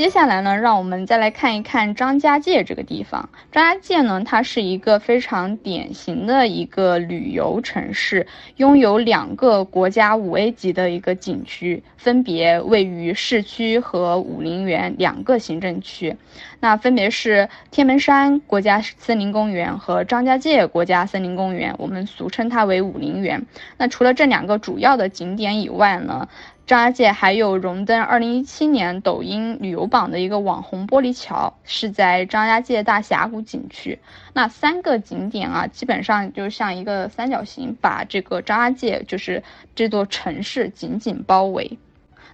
接下来呢，让我们再来看一看张家界这个地方。张家界呢，它是一个非常典型的一个旅游城市，拥有两个国家五 A 级的一个景区，分别位于市区和武陵源两个行政区。那分别是天门山国家森林公园和张家界国家森林公园，我们俗称它为武陵源。那除了这两个主要的景点以外呢？张家界还有荣登二零一七年抖音旅游榜的一个网红玻璃桥，是在张家界大峡谷景区。那三个景点啊，基本上就像一个三角形，把这个张家界就是这座城市紧紧包围。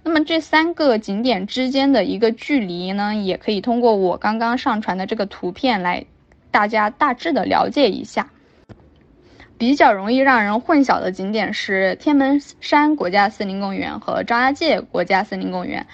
那么这三个景点之间的一个距离呢，也可以通过我刚刚上传的这个图片来，大家大致的了解一下。比较容易让人混淆的景点是天门山国家森林公园和张家界国家森林公园，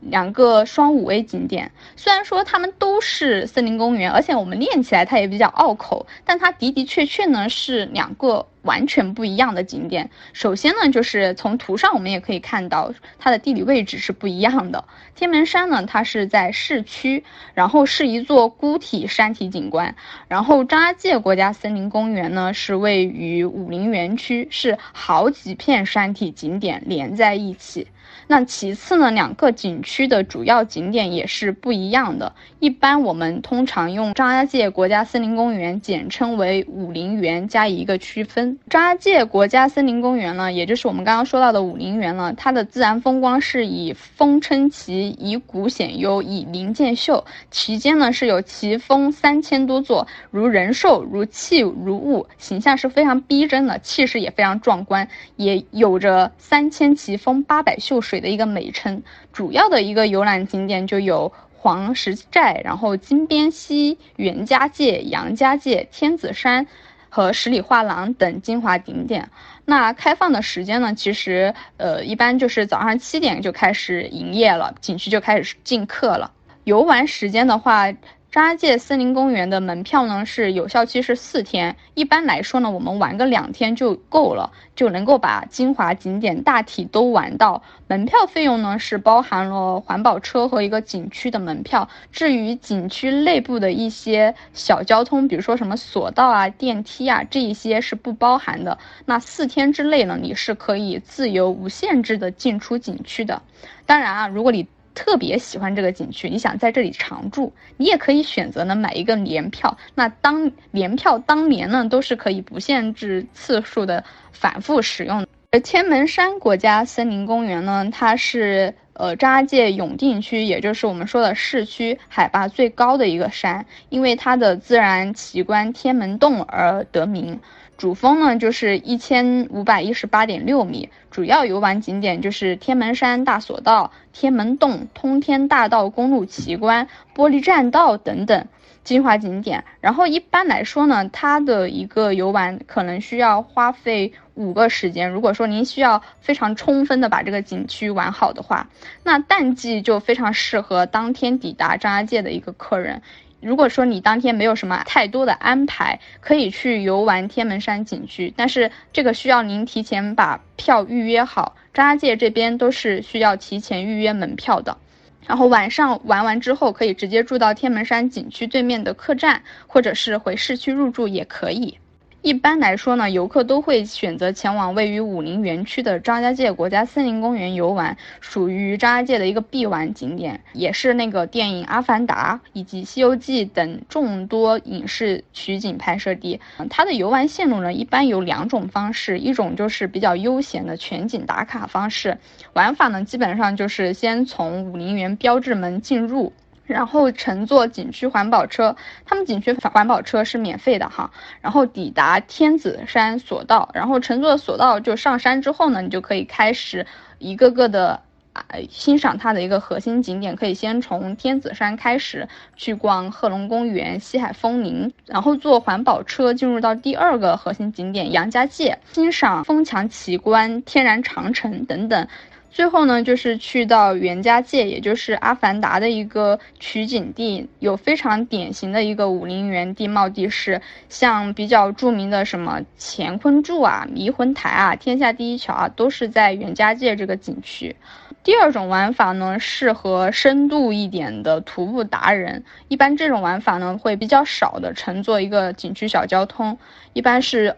两个双五 A 景点。虽然说它们都是森林公园，而且我们念起来它也比较拗口，但它的的确确呢是两个。完全不一样的景点。首先呢，就是从图上我们也可以看到，它的地理位置是不一样的。天门山呢，它是在市区，然后是一座孤体山体景观。然后张家界国家森林公园呢，是位于武陵源区，是好几片山体景点连在一起。那其次呢，两个景区的主要景点也是不一样的。一般我们通常用张家界国家森林公园简称为武陵源加以一个区分。张家界国家森林公园呢，也就是我们刚刚说到的武陵源呢，它的自然风光是以峰称奇，以谷显优，以林见秀。其间呢是有奇峰三千多座，如人兽，如器，如物，形象是非常逼真的，气势也非常壮观，也有着三千奇峰八百秀水的一个美称。主要的一个游览景点就有。黄石寨，然后金边溪、袁家界、杨家界、天子山和十里画廊等精华景点。那开放的时间呢？其实，呃，一般就是早上七点就开始营业了，景区就开始进客了。游玩时间的话。张家界森林公园的门票呢是有效期是四天，一般来说呢，我们玩个两天就够了，就能够把精华景点大体都玩到。门票费用呢是包含了环保车和一个景区的门票，至于景区内部的一些小交通，比如说什么索道啊、电梯啊，这一些是不包含的。那四天之内呢，你是可以自由无限制的进出景区的。当然啊，如果你特别喜欢这个景区，你想在这里常住，你也可以选择呢买一个年票。那当年票当年呢都是可以不限制次数的反复使用。而天门山国家森林公园呢，它是呃张家界永定区，也就是我们说的市区海拔最高的一个山，因为它的自然奇观天门洞而得名。主峰呢就是一千五百一十八点六米，主要游玩景点就是天门山大索道、天门洞、通天大道公路奇观、玻璃栈道等等精华景点。然后一般来说呢，它的一个游玩可能需要花费五个时间。如果说您需要非常充分的把这个景区玩好的话，那淡季就非常适合当天抵达张家界的一个客人。如果说你当天没有什么太多的安排，可以去游玩天门山景区，但是这个需要您提前把票预约好。张家界这边都是需要提前预约门票的，然后晚上玩完之后可以直接住到天门山景区对面的客栈，或者是回市区入住也可以。一般来说呢，游客都会选择前往位于武陵源区的张家界国家森林公园游玩，属于张家界的一个必玩景点，也是那个电影《阿凡达》以及《西游记》等众多影视取景拍摄地。它的游玩线路呢，一般有两种方式，一种就是比较悠闲的全景打卡方式，玩法呢基本上就是先从武陵源标志门进入。然后乘坐景区环保车，他们景区环保车是免费的哈。然后抵达天子山索道，然后乘坐索道就上山之后呢，你就可以开始一个个的啊欣赏它的一个核心景点。可以先从天子山开始去逛贺龙公园、西海风林，然后坐环保车进入到第二个核心景点杨家界，欣赏枫墙奇观、天然长城等等。最后呢，就是去到袁家界，也就是《阿凡达》的一个取景地，有非常典型的一个武陵源地貌地势，像比较著名的什么乾坤柱啊、迷魂台啊、天下第一桥啊，都是在袁家界这个景区。第二种玩法呢，适合深度一点的徒步达人，一般这种玩法呢会比较少的乘坐一个景区小交通，一般是。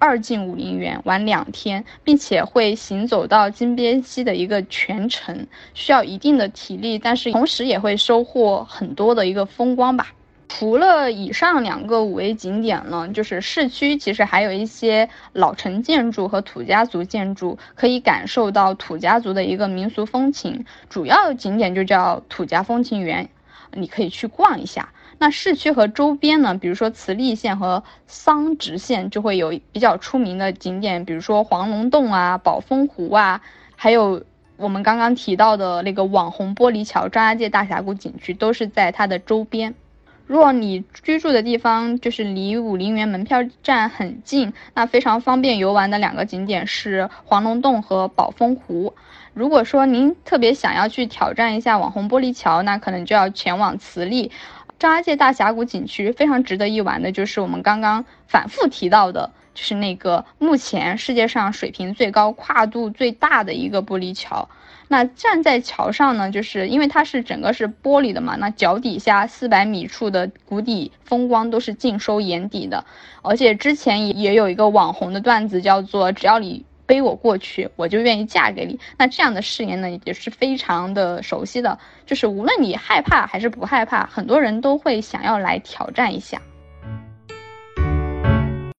二进武陵源玩两天，并且会行走到金鞭溪的一个全程，需要一定的体力，但是同时也会收获很多的一个风光吧。除了以上两个五 A 景点呢，就是市区其实还有一些老城建筑和土家族建筑，可以感受到土家族的一个民俗风情。主要景点就叫土家风情园，你可以去逛一下。那市区和周边呢，比如说慈利县和桑植县，就会有比较出名的景点，比如说黄龙洞啊、宝峰湖啊，还有我们刚刚提到的那个网红玻璃桥、张家界大峡谷景区，都是在它的周边。如果你居住的地方就是离武陵源门票站很近，那非常方便游玩的两个景点是黄龙洞和宝峰湖。如果说您特别想要去挑战一下网红玻璃桥，那可能就要前往慈利。张家界大峡谷景区非常值得一玩的，就是我们刚刚反复提到的，就是那个目前世界上水平最高、跨度最大的一个玻璃桥。那站在桥上呢，就是因为它是整个是玻璃的嘛，那脚底下四百米处的谷底风光都是尽收眼底的。而且之前也也有一个网红的段子，叫做只要你。背我过去，我就愿意嫁给你。那这样的誓言呢，也是非常的熟悉的。就是无论你害怕还是不害怕，很多人都会想要来挑战一下。